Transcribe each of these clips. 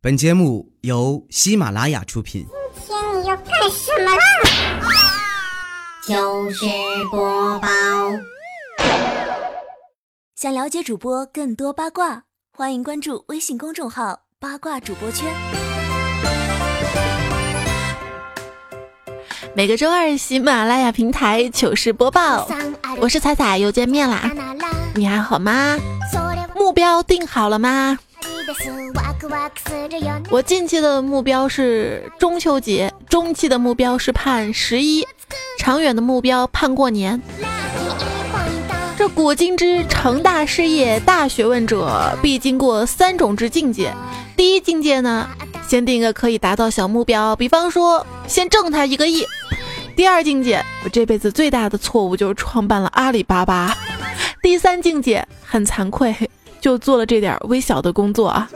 本节目由喜马拉雅出品。今天你要干什么啦？糗事播报。想了解主播更多八卦，欢迎关注微信公众号“八卦主播圈”。每个周二，喜马拉雅平台糗事播报，我是彩彩，又见面啦！你还好吗？目标定好了吗？我近期的目标是中秋节，中期的目标是盼十一，长远的目标盼过年。这古今之成大事业、大学问者，必经过三种之境界。第一境界呢，先定个可以达到小目标，比方说先挣他一个亿。第二境界，我这辈子最大的错误就是创办了阿里巴巴。第三境界，很惭愧。就做了这点微小的工作啊！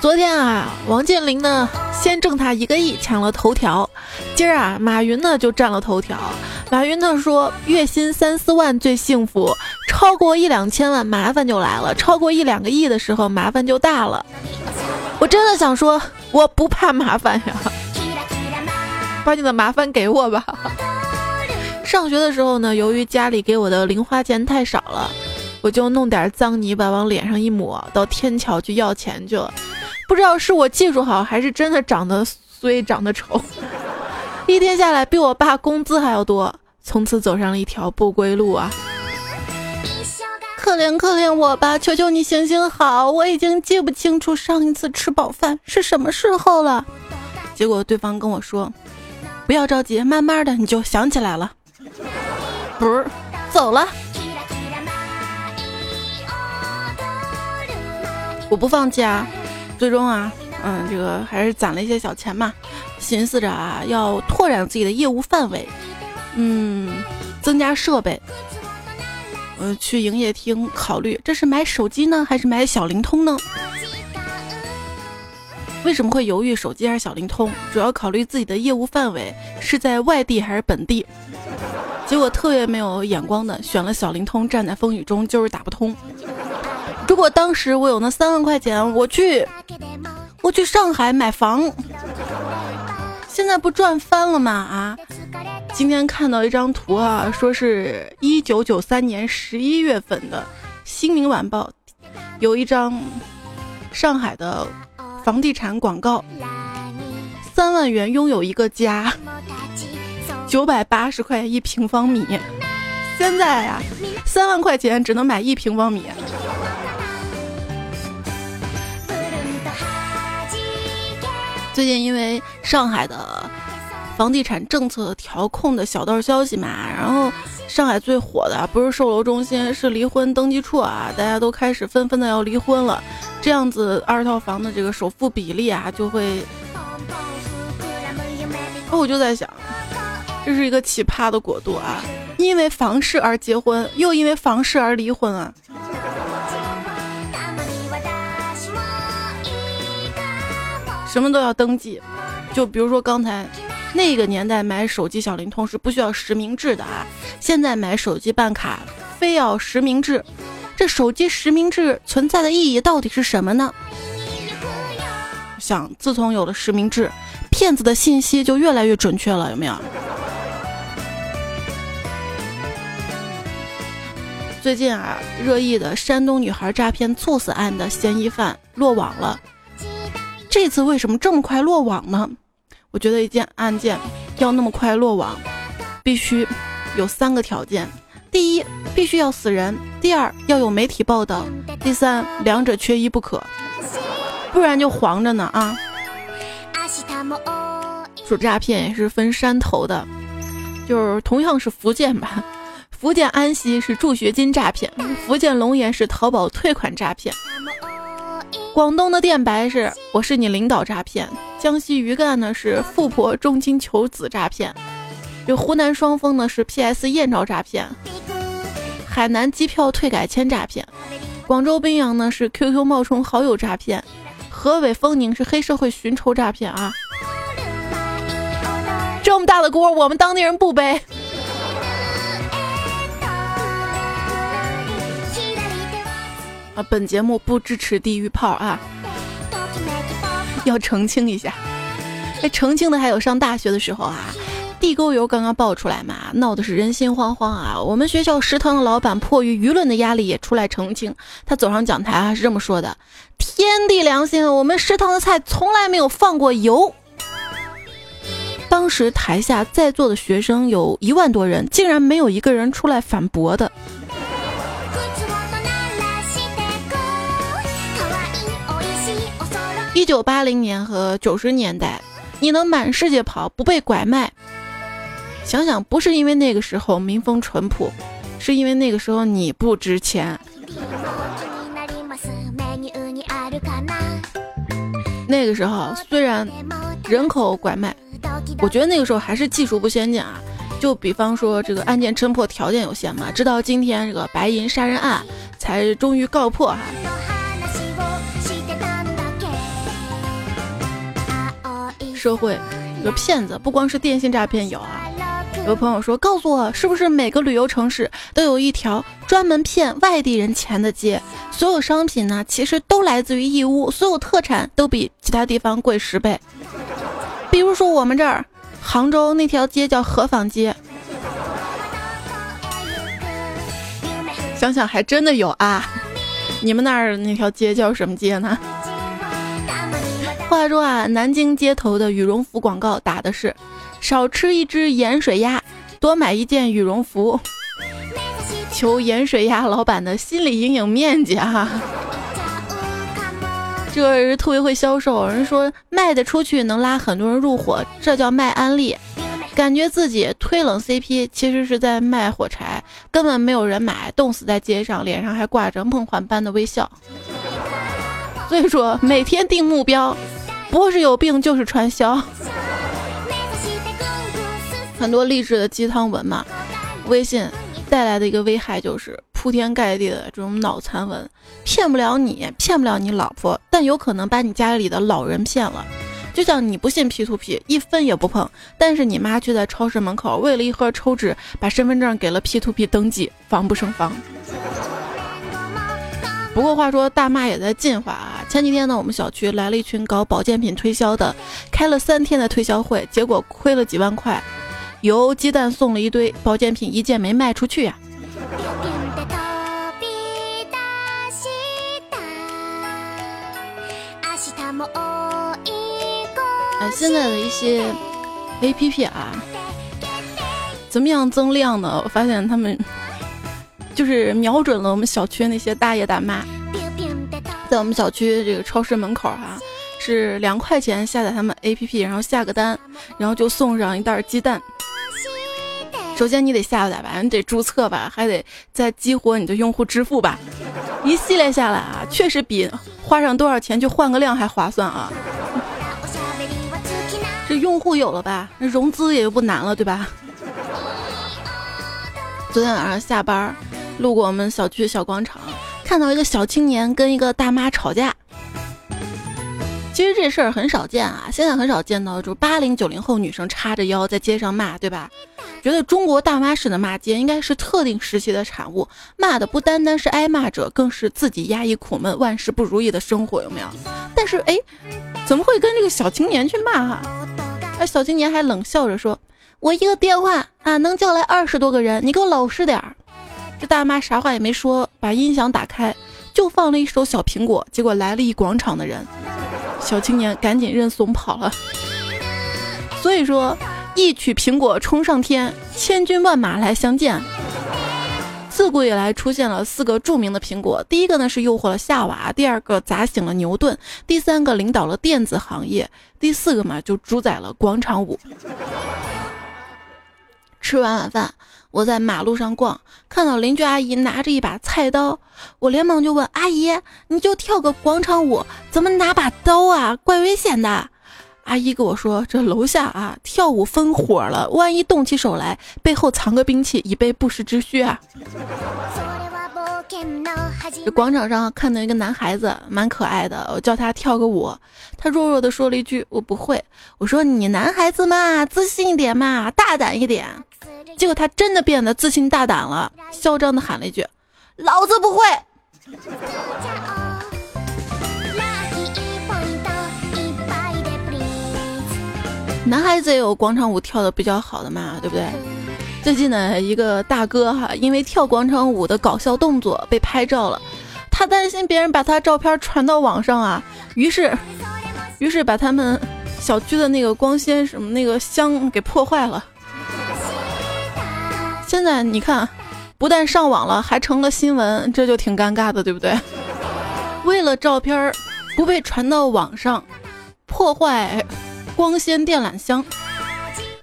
昨天啊，王健林呢先挣他一个亿，抢了头条。今儿啊，马云呢就占了头条。马云呢说，月薪三四万最幸福，超过一两千万麻烦就来了，超过一两个亿的时候麻烦就大了。我真的想说，我不怕麻烦呀，把你的麻烦给我吧。上学的时候呢，由于家里给我的零花钱太少了。我就弄点脏泥巴往脸上一抹，到天桥去要钱去了。不知道是我技术好，还是真的长得衰长得丑，一天下来比我爸工资还要多。从此走上了一条不归路啊！可怜可怜我吧，求求你行行好，我已经记不清楚上一次吃饱饭是什么时候了。结果对方跟我说：“不要着急，慢慢的你就想起来了。”不是，走了。我不放弃啊，最终啊，嗯，这个还是攒了一些小钱嘛，寻思着啊，要拓展自己的业务范围，嗯，增加设备，呃，去营业厅考虑，这是买手机呢，还是买小灵通呢？为什么会犹豫手机还是小灵通？主要考虑自己的业务范围是在外地还是本地。结果特别没有眼光的选了小灵通，站在风雨中就是打不通。如果当时我有那三万块钱，我去，我去上海买房，现在不赚翻了吗？啊！今天看到一张图啊，说是一九九三年十一月份的《新民晚报》，有一张上海的房地产广告，三万元拥有一个家，九百八十块一平方米。现在呀，三万块钱只能买一平方米。最近因为上海的房地产政策调控的小道消息嘛，然后上海最火的不是售楼中心，是离婚登记处啊，大家都开始纷纷的要离婚了，这样子二套房的这个首付比例啊就会，我就在想，这是一个奇葩的国度啊，因为房市而结婚，又因为房市而离婚啊。什么都要登记，就比如说刚才那个年代买手机小灵通是不需要实名制的啊，现在买手机办卡非要实名制，这手机实名制存在的意义到底是什么呢？想自从有了实名制，骗子的信息就越来越准确了，有没有？最近啊，热议的山东女孩诈骗猝死案的嫌疑犯落网了。这次为什么这么快落网呢？我觉得一件案件要那么快落网，必须有三个条件：第一，必须要死人；第二，要有媒体报道；第三，两者缺一不可，不然就黄着呢啊！说诈骗也是分山头的，就是同样是福建吧，福建安溪是助学金诈骗，福建龙岩是淘宝退款诈骗。广东的电白是我是你领导诈骗，江西余干呢是富婆重金求子诈骗，这湖南双峰呢是 PS 艳照诈骗，海南机票退改签诈骗，广州宾阳呢是 QQ 冒充好友诈骗，河北丰宁是黑社会寻仇诈骗啊！这么大的锅，我们当地人不背。本节目不支持地狱炮啊，要澄清一下。哎，澄清的还有上大学的时候啊，地沟油刚刚爆出来嘛，闹的是人心惶惶啊。我们学校食堂的老板迫于舆论的压力也出来澄清，他走上讲台啊是这么说的：“天地良心，我们食堂的菜从来没有放过油。”当时台下在座的学生有一万多人，竟然没有一个人出来反驳的。一九八零年和九十年代。你能满世界跑不被拐卖？想想不是因为那个时候民风淳朴，是因为那个时候你不值钱。那个时候虽然人口拐卖，我觉得那个时候还是技术不先进啊。就比方说这个案件侦破条件有限嘛，直到今天这个白银杀人案才终于告破哈。社会有骗子，不光是电信诈骗有啊。有朋友说，告诉我是不是每个旅游城市都有一条专门骗外地人钱的街？所有商品呢，其实都来自于义乌，所有特产都比其他地方贵十倍。比如说我们这儿杭州那条街叫河坊街，想想还真的有啊。你们那儿那条街叫什么街呢？话说啊，南京街头的羽绒服广告打的是“少吃一只盐水鸭，多买一件羽绒服”，求盐水鸭老板的心理阴影面积啊！这个人特别会销售，人说卖得出去能拉很多人入伙，这叫卖安利。感觉自己推冷 CP，其实是在卖火柴，根本没有人买，冻死在街上，脸上还挂着梦幻般的微笑。所以说，每天定目标。不是有病就是传销，很多励志的鸡汤文嘛。微信带来的一个危害就是铺天盖地的这种脑残文，骗不了你，骗不了你老婆，但有可能把你家里的老人骗了。就像你不信 P to P，一分也不碰，但是你妈却在超市门口为了一盒抽纸，把身份证给了 P to P 登记，防不胜防。不过话说，大妈也在进化啊。前几天呢，我们小区来了一群搞保健品推销的，开了三天的推销会，结果亏了几万块，油鸡蛋送了一堆，保健品一件没卖出去呀。啊，现在的一些 A P P 啊，怎么样增量呢？我发现他们就是瞄准了我们小区那些大爷大妈。在我们小区这个超市门口哈，是两块钱下载他们 APP，然后下个单，然后就送上一袋鸡蛋。首先你得下载吧，你得注册吧，还得再激活你的用户支付吧。一系列下来啊，确实比花上多少钱去换个量还划算啊。这用户有了吧，那融资也就不难了，对吧？昨天晚上下班，路过我们小区小广场。看到一个小青年跟一个大妈吵架，其实这事儿很少见啊，现在很少见到，就是八零九零后女生叉着腰在街上骂，对吧？觉得中国大妈式的骂街应该是特定时期的产物，骂的不单单是挨骂者，更是自己压抑苦闷、万事不如意的生活，有没有？但是哎，怎么会跟这个小青年去骂哈？而小青年还冷笑着说：“我一个电话啊，能叫来二十多个人，你给我老实点儿。”这大妈啥话也没说，把音响打开，就放了一首小苹果。结果来了一广场的人，小青年赶紧认怂跑了。所以说，一曲苹果冲上天，千军万马来相见。自古以来出现了四个著名的苹果，第一个呢是诱惑了夏娃，第二个砸醒了牛顿，第三个领导了电子行业，第四个嘛就主宰了广场舞。吃完晚饭。我在马路上逛，看到邻居阿姨拿着一把菜刀，我连忙就问阿姨：“你就跳个广场舞，怎么拿把刀啊？怪危险的。”阿姨跟我说：“这楼下啊，跳舞分火了，万一动起手来，背后藏个兵器，以备不时之需啊。” 这广场上看到一个男孩子，蛮可爱的，我叫他跳个舞，他弱弱的说了一句：“我不会。”我说：“你男孩子嘛，自信一点嘛，大胆一点。”结果他真的变得自信大胆了，嚣张的喊了一句：“老子不会。” 男孩子也有广场舞跳的比较好的嘛，对不对？最近呢，一个大哥哈，因为跳广场舞的搞笑动作被拍照了，他担心别人把他照片传到网上啊，于是，于是把他们小区的那个光纤什么那个箱给破坏了。现在你看，不但上网了，还成了新闻，这就挺尴尬的，对不对？为了照片不被传到网上，破坏。光纤电缆箱，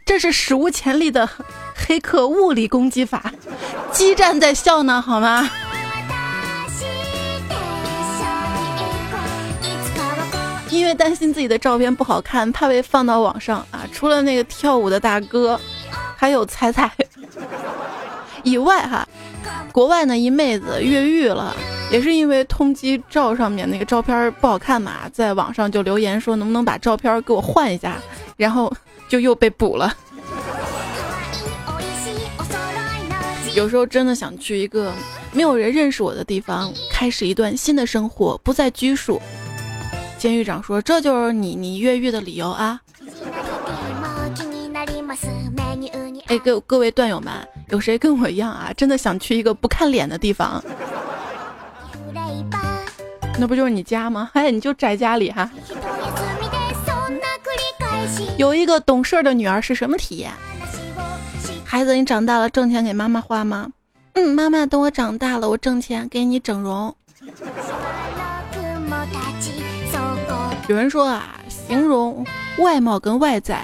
这是史无前例的黑客物理攻击法，激战在笑呢，好吗？因为担心自己的照片不好看，怕被放到网上啊。除了那个跳舞的大哥，还有彩彩以外，哈，国外呢一妹子越狱了。也是因为通缉照上面那个照片不好看嘛，在网上就留言说能不能把照片给我换一下，然后就又被捕了。有时候真的想去一个没有人认识我的地方，开始一段新的生活，不再拘束。监狱长说：“这就是你你越狱的理由啊！”哎，各各位段友们，有谁跟我一样啊？真的想去一个不看脸的地方？那不就是你家吗？哎，你就宅家里哈。有一个懂事的女儿是什么体验？孩子，你长大了挣钱给妈妈花吗？嗯，妈妈，等我长大了，我挣钱给你整容。有人说啊，形容外貌跟外在，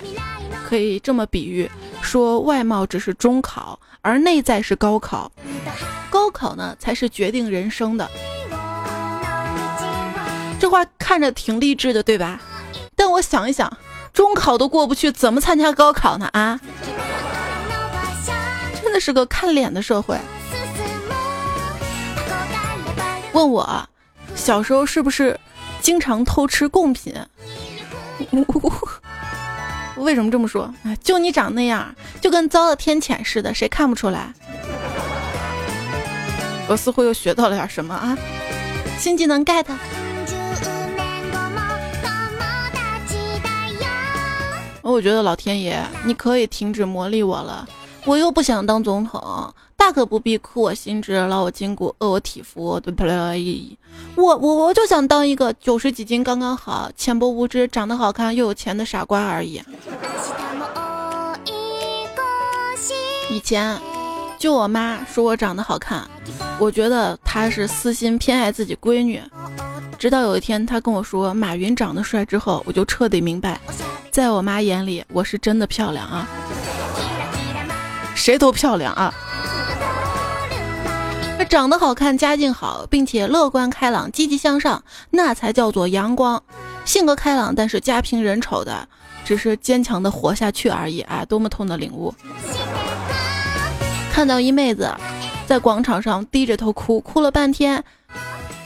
可以这么比喻：说外貌只是中考，而内在是高考。高考呢，才是决定人生的。这话看着挺励志的，对吧？但我想一想，中考都过不去，怎么参加高考呢？啊，真的是个看脸的社会。问我小时候是不是经常偷吃贡品？为什么这么说？就你长那样，就跟遭了天谴似的，谁看不出来？我似乎又学到了点什么啊？新技能 get。我觉得老天爷，你可以停止磨砺我了，我又不想当总统，大可不必苦我心志，劳我筋骨，饿我体肤，对不对？我我我就想当一个九十几斤刚刚好、浅薄无知、长得好看又有钱的傻瓜而已。以前就我妈说我长得好看，我觉得她是私心偏爱自己闺女。直到有一天她跟我说马云长得帅之后，我就彻底明白。在我妈眼里，我是真的漂亮啊，谁都漂亮啊。长得好看、家境好，并且乐观开朗、积极向上，那才叫做阳光。性格开朗但是家贫人丑的，只是坚强的活下去而已啊！多么痛的领悟。看到一妹子在广场上低着头哭，哭了半天，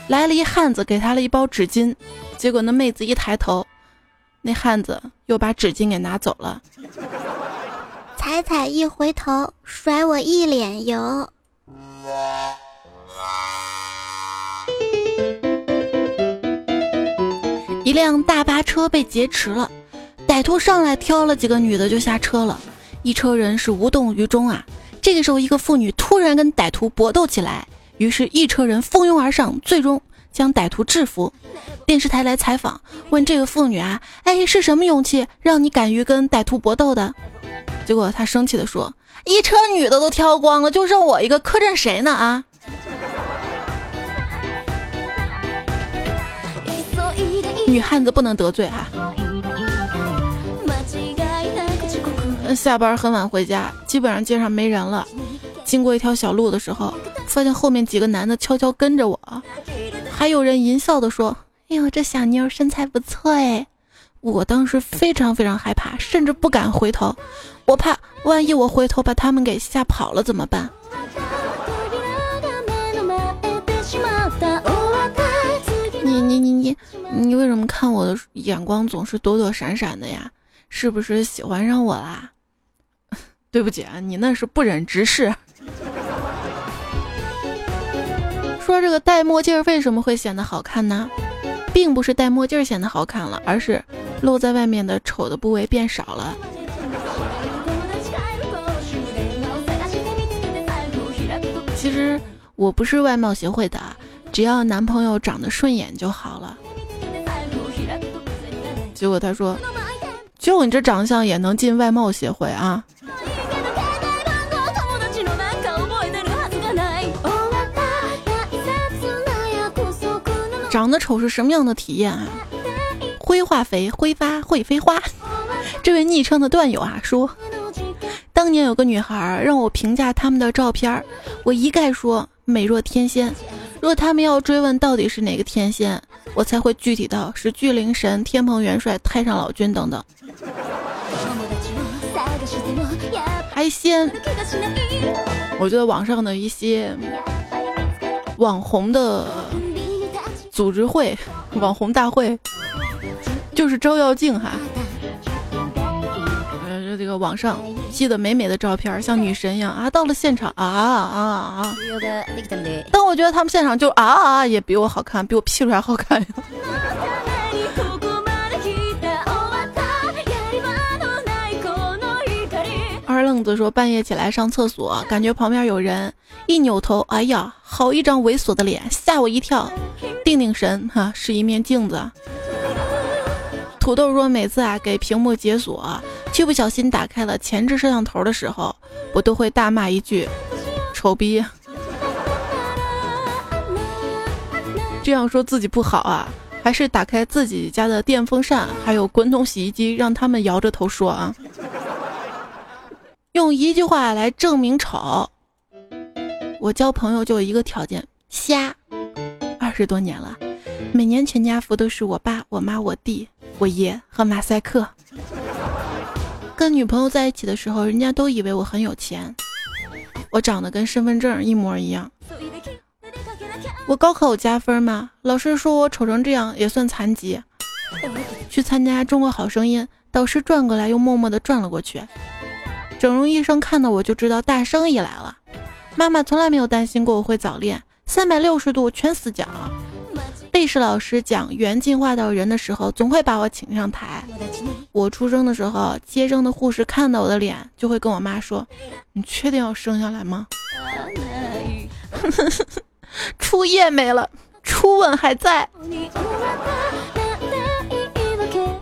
来了一汉子给她了一包纸巾，结果那妹子一抬头。那汉子又把纸巾给拿走了。彩彩一回头，甩我一脸油。一辆大巴车被劫持了，歹徒上来挑了几个女的就下车了，一车人是无动于衷啊。这个时候，一个妇女突然跟歹徒搏斗起来，于是，一车人蜂拥而上，最终。将歹徒制服，电视台来采访，问这个妇女啊，哎，是什么勇气让你敢于跟歹徒搏斗的？结果他生气的说，一车女的都挑光了，就剩我一个，磕碜谁呢啊？女汉子不能得罪哈。下班很晚回家，基本上街上没人了。经过一条小路的时候，发现后面几个男的悄悄跟着我。还有人淫笑的说：“哎呦，这小妞身材不错哎！”我当时非常非常害怕，甚至不敢回头，我怕万一我回头把他们给吓跑了怎么办？你你你你你为什么看我的眼光总是躲躲闪闪的呀？是不是喜欢上我啦？对不起啊，你那是不忍直视。说说这个戴墨镜为什么会显得好看呢？并不是戴墨镜显得好看了，而是露在外面的丑的部位变少了。其实我不是外貌协会的，只要男朋友长得顺眼就好了。结果他说：“就你这长相也能进外貌协会啊？”长得丑是什么样的体验啊？灰化肥挥发会飞花。这位昵称的段友啊说，当年有个女孩让我评价他们的照片，我一概说美若天仙。若他们要追问到底是哪个天仙，我才会具体到是巨灵神、天蓬元帅、太上老君等等。还仙，我觉得网上的一些网红的。组织会，网红大会，就是照妖镜哈。呃，这个网上记得美美的照片，像女神一样啊。到了现场啊啊啊！但我觉得他们现场就啊啊，也比我好看，比我 P 出来好看呀。二愣子说，半夜起来上厕所，感觉旁边有人，一扭头，哎呀，好一张猥琐的脸，吓我一跳。定定神，哈，是一面镜子。土豆说，每次啊给屏幕解锁，却不小心打开了前置摄像头的时候，我都会大骂一句：“丑逼！”这样说自己不好啊，还是打开自己家的电风扇，还有滚筒洗衣机，让他们摇着头说啊。用一句话来证明丑，我交朋友就一个条件：瞎。二十多年了，每年全家福都是我爸、我妈、我弟、我爷和马赛克。跟女朋友在一起的时候，人家都以为我很有钱，我长得跟身份证一模一样。我高考有加分吗？老师说我丑成这样也算残疾。去参加中国好声音，导师转过来又默默地转了过去。整容医生看到我就知道大生意来了。妈妈从来没有担心过我会早恋，三百六十度全死角。历史老师讲缘进化到人的时候，总会把我请上台。我出生的时候，接生的护士看到我的脸，就会跟我妈说：“你确定要生下来吗？” 初夜没了，初吻还在。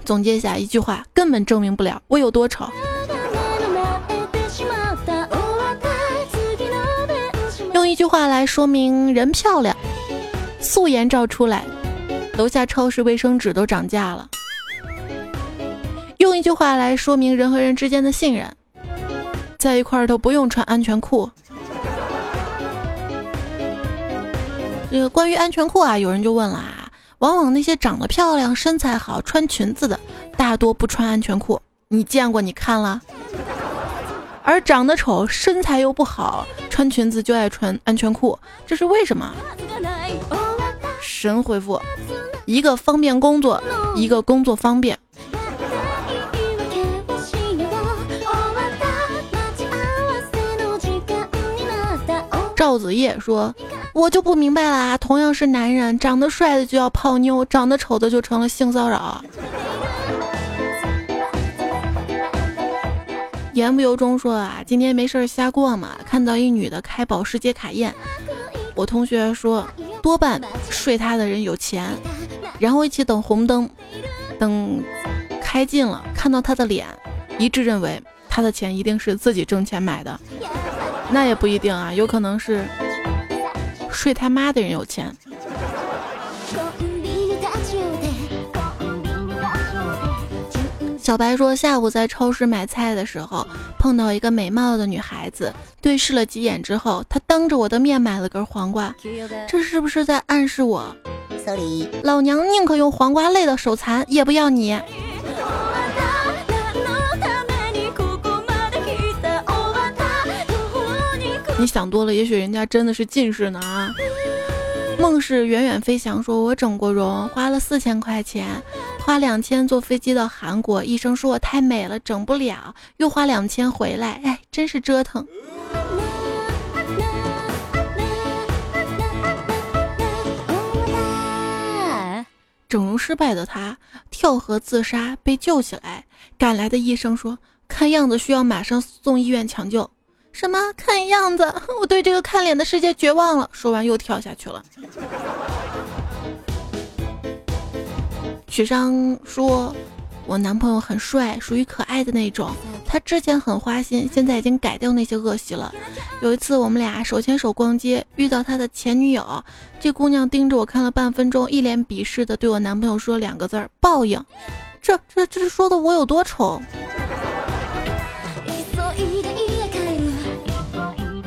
总结一下一句话，根本证明不了我有多丑。用一句话来说明人漂亮，素颜照出来，楼下超市卫生纸都涨价了。用一句话来说明人和人之间的信任，在一块儿都不用穿安全裤。这个关于安全裤啊，有人就问了啊，往往那些长得漂亮、身材好、穿裙子的，大多不穿安全裤，你见过？你看了？而长得丑、身材又不好、穿裙子就爱穿安全裤，这是为什么？神回复：一个方便工作，一个工作方便。赵子夜说：“我就不明白啦，同样是男人，长得帅的就要泡妞，长得丑的就成了性骚扰。”言不由衷说啊，今天没事儿瞎逛嘛，看到一女的开保时捷卡宴，我同学说多半睡她的人有钱，然后一起等红灯，等开进了，看到她的脸，一致认为她的钱一定是自己挣钱买的，那也不一定啊，有可能是睡他妈的人有钱。小白说，下午在超市买菜的时候，碰到一个美貌的女孩子，对视了几眼之后，她当着我的面买了根黄瓜，这是不是在暗示我，老娘宁可用黄瓜累的手残，也不要你。你想多了，也许人家真的是近视呢啊。梦是远远飞翔，说我整过容，花了四千块钱。花两千坐飞机到韩国医生说我太美了整不了又花两千回来哎真是折腾。整容失败的他跳河自杀被救起来。赶来的医生说看样子需要马上送医院抢救。什么？看样子？我对这个看脸的世界绝望了。说完又跳下去了。许商说：“我男朋友很帅，属于可爱的那种。他之前很花心，现在已经改掉那些恶习了。有一次我们俩手牵手逛街，遇到他的前女友，这姑娘盯着我看了半分钟，一脸鄙视的对我男朋友说两个字儿：报应。这这这是说的我有多丑？”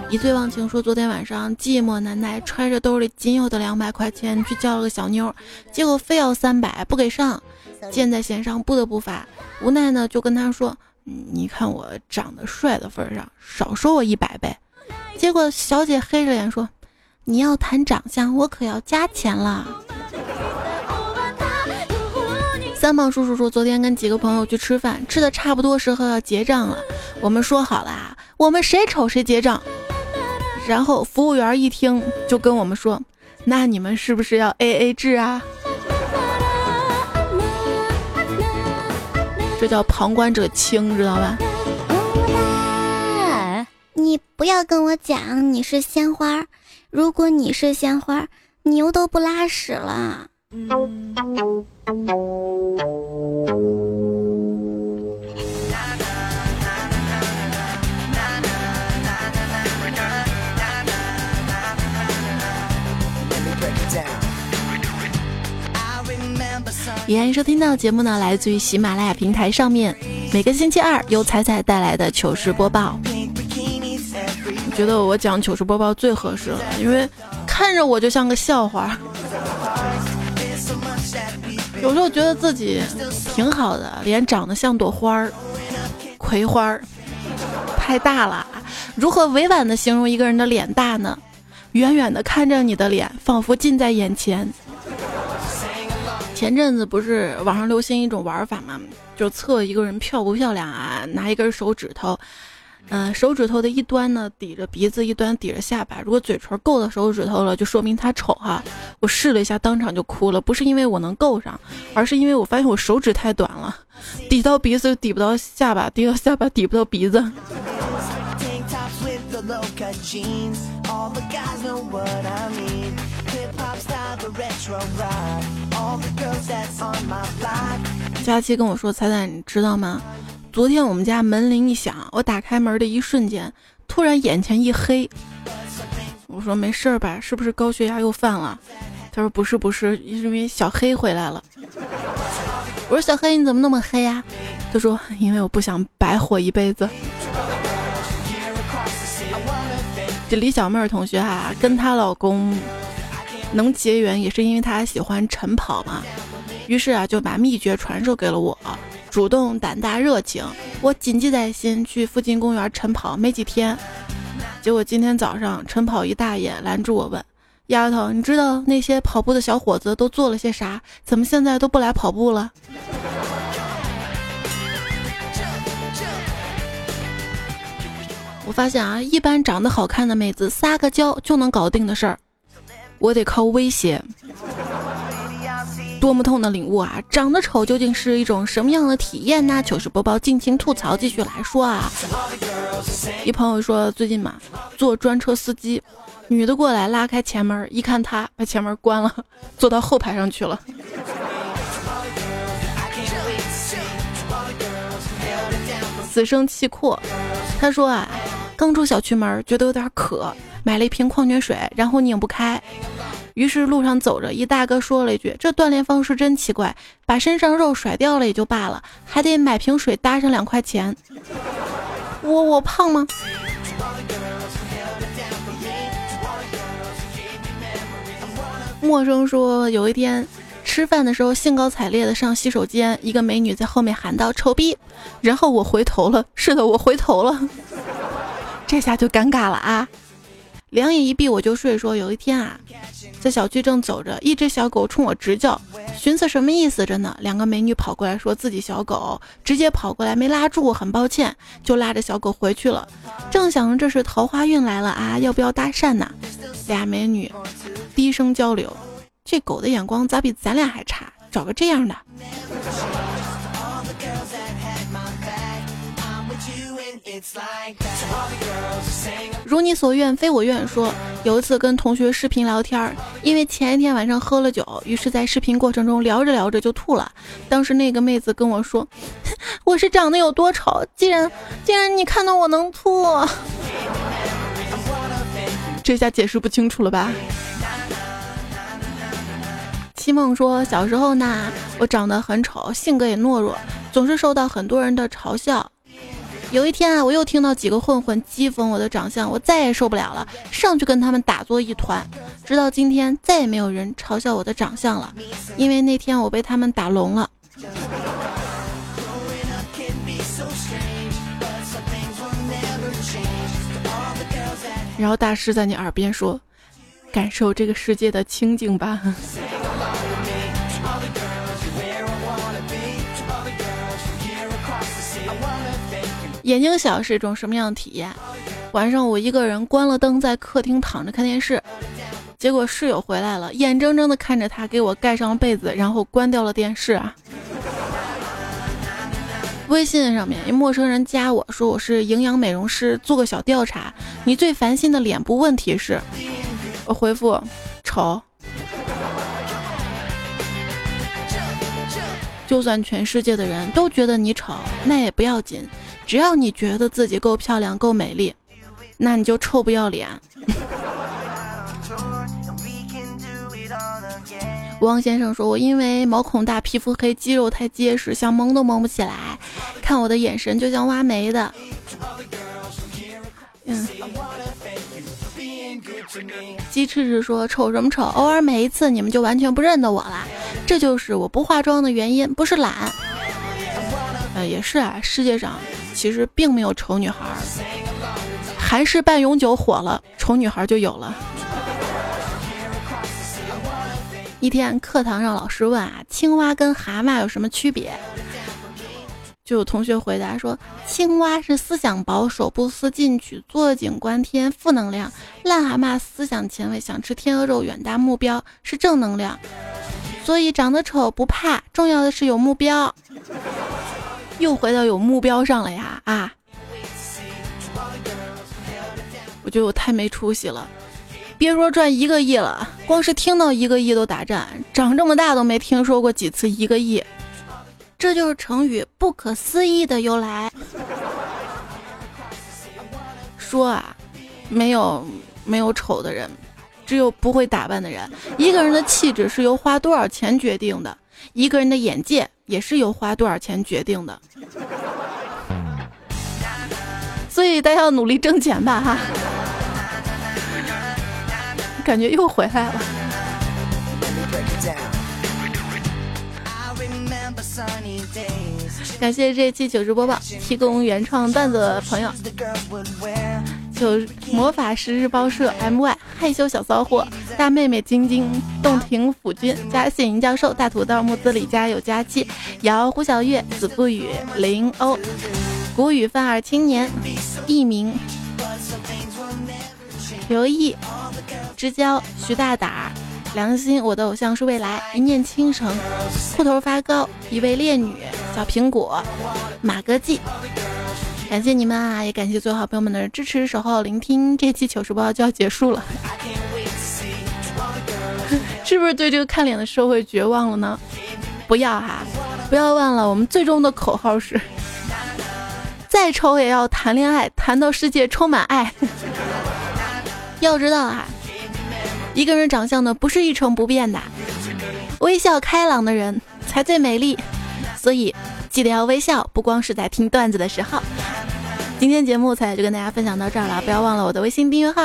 一醉忘情说，昨天晚上寂寞难耐，揣着兜里仅有的两百块钱去叫了个小妞，结果非要三百不给上，箭在弦上不得不发，无奈呢就跟他说：“你看我长得帅的份上，少收我一百呗。”结果小姐黑着脸说：“你要谈长相，我可要加钱了。”三胖叔叔说，昨天跟几个朋友去吃饭，吃的差不多时候要结账了，我们说好了啊，我们谁丑谁结账。然后服务员一听就跟我们说：“那你们是不是要 A A 制啊？”这叫旁观者清，知道吧？你不要跟我讲你是鲜花，如果你是鲜花，牛都不拉屎了。依然收听到节目呢，来自于喜马拉雅平台上面，每个星期二由彩彩带来的糗事播报。我觉得我讲糗事播报最合适了，因为看着我就像个笑话。有时候觉得自己挺好的，脸长得像朵花儿，葵花儿，太大了。如何委婉的形容一个人的脸大呢？远远的看着你的脸，仿佛近在眼前。前阵子不是网上流行一种玩法嘛，就测一个人漂不漂亮啊，拿一根手指头，嗯，手指头的一端呢抵着鼻子，一端抵着下巴，如果嘴唇够到手指头了，就说明他丑哈。我试了一下，当场就哭了，不是因为我能够上，而是因为我发现我手指太短了，抵到鼻子抵不到下巴，抵到下巴抵不到鼻子。佳期跟我说：“彩彩，你知道吗？昨天我们家门铃一响，我打开门的一瞬间，突然眼前一黑。我说没事吧？是不是高血压又犯了？他说不是，不是，因为小黑回来了。我说小黑你怎么那么黑呀？他说因为我不想白活一辈子。这李小妹儿同学哈，跟她老公。”能结缘也是因为她喜欢晨跑嘛，于是啊就把秘诀传授给了我，主动、胆大、热情，我谨记在心。去附近公园晨跑没几天，结果今天早上晨跑一大爷拦住我问：“丫头，你知道那些跑步的小伙子都做了些啥？怎么现在都不来跑步了？”我发现啊，一般长得好看的妹子撒个娇就能搞定的事儿。我得靠威胁，多么痛的领悟啊！长得丑究竟是一种什么样的体验呢？糗事播报，尽情吐槽，继续来说啊！一朋友说最近嘛，坐专车司机，女的过来拉开前门，一看他把前门关了，坐到后排上去了，死生气阔。他说啊，刚出小区门，觉得有点渴。买了一瓶矿泉水，然后拧不开，于是路上走着，一大哥说了一句：“这锻炼方式真奇怪，把身上肉甩掉了也就罢了，还得买瓶水搭上两块钱。”我我胖吗？陌生说，有一天吃饭的时候兴高采烈的上洗手间，一个美女在后面喊道：“丑逼！”然后我回头了，是的，我回头了，这下就尴尬了啊。两眼一闭我就睡。说有一天啊，在小区正走着，一只小狗冲我直叫，寻思什么意思着呢？两个美女跑过来，说自己小狗直接跑过来没拉住，很抱歉，就拉着小狗回去了。正想着这是桃花运来了啊，要不要搭讪呢？俩美女低声交流，这狗的眼光咋比咱俩还差？找个这样的。如你所愿，非我愿。说有一次跟同学视频聊天，因为前一天晚上喝了酒，于是在视频过程中聊着聊着就吐了。当时那个妹子跟我说：“我是长得有多丑？既然既然你看到我能吐，这下解释不清楚了吧？”七梦说：“小时候呢，我长得很丑，性格也懦弱，总是受到很多人的嘲笑。”有一天啊，我又听到几个混混讥讽我的长相，我再也受不了了，上去跟他们打作一团。直到今天，再也没有人嘲笑我的长相了，因为那天我被他们打聋了。然后大师在你耳边说：“感受这个世界的清静吧。”眼睛小是一种什么样的体验？晚上我一个人关了灯，在客厅躺着看电视，结果室友回来了，眼睁睁的看着他给我盖上了被子，然后关掉了电视啊。微信上面一陌生人加我说我是营养美容师，做个小调查，你最烦心的脸部问题是？我回复丑。就算全世界的人都觉得你丑，那也不要紧。只要你觉得自己够漂亮、够美丽，那你就臭不要脸。汪先生说：“我因为毛孔大、皮肤黑、肌肉太结实，想蒙都蒙不起来。看我的眼神就像挖煤的。”嗯。鸡翅翅说：“丑什么丑？偶尔每一次，你们就完全不认得我了。这就是我不化妆的原因，不是懒。”也是啊，世界上。其实并没有丑女孩，韩式半永久火了，丑女孩就有了。一天课堂上，老师问啊，青蛙跟蛤蟆有什么区别？就有同学回答说，青蛙是思想保守，不思进取，坐井观天，负能量；癞蛤蟆思想前卫，想吃天鹅肉，远大目标，是正能量。所以长得丑不怕，重要的是有目标。又回到有目标上了呀啊！我觉得我太没出息了，别说赚一个亿了，光是听到一个亿都打颤，长这么大都没听说过几次一个亿。这就是成语“不可思议”的由来。说啊，没有没有丑的人，只有不会打扮的人。一个人的气质是由花多少钱决定的，一个人的眼界。也是由花多少钱决定的，所以大家要努力挣钱吧哈。感觉又回来了。感谢这期糗事播报提供原创段子的朋友。就魔法师日报社 my 害羞小骚货大妹妹晶晶洞庭府君加谢银教授大土豆木子李家有佳期姚胡小月子不语林欧古语范儿青年艺名刘毅之交徐大胆良心我的偶像是未来一念倾城裤头发高一位烈女小苹果马哥记。感谢你们啊，也感谢所有好朋友们的支持、守候、聆听。这期糗事播报就要结束了，是不是对这个看脸的社会绝望了呢？不要哈，不要忘了，我们最终的口号是：再丑也要谈恋爱，谈到世界充满爱。要知道啊，一个人长相呢不是一成不变的，微笑开朗的人才最美丽，所以。记得要微笑，不光是在听段子的时候。今天节目彩就跟大家分享到这儿了，不要忘了我的微信订阅号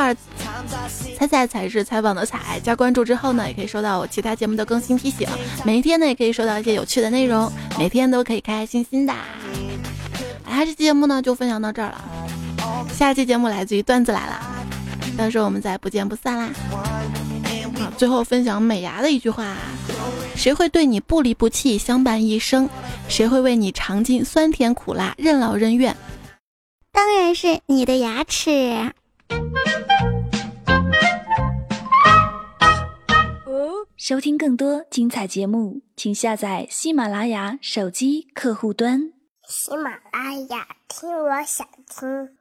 “彩彩彩是采访的彩”，加关注之后呢，也可以收到我其他节目的更新提醒。每一天呢，也可以收到一些有趣的内容，每天都可以开开心心的。哎，这期节目呢就分享到这儿了，下期节目来自于段子来了，到时候我们再不见不散啦。最后分享美牙的一句话：谁会对你不离不弃，相伴一生？谁会为你尝尽酸甜苦辣，任劳任怨？当然是你的牙齿。收听更多精彩节目，请下载喜马拉雅手机客户端。喜马拉雅，听我想听。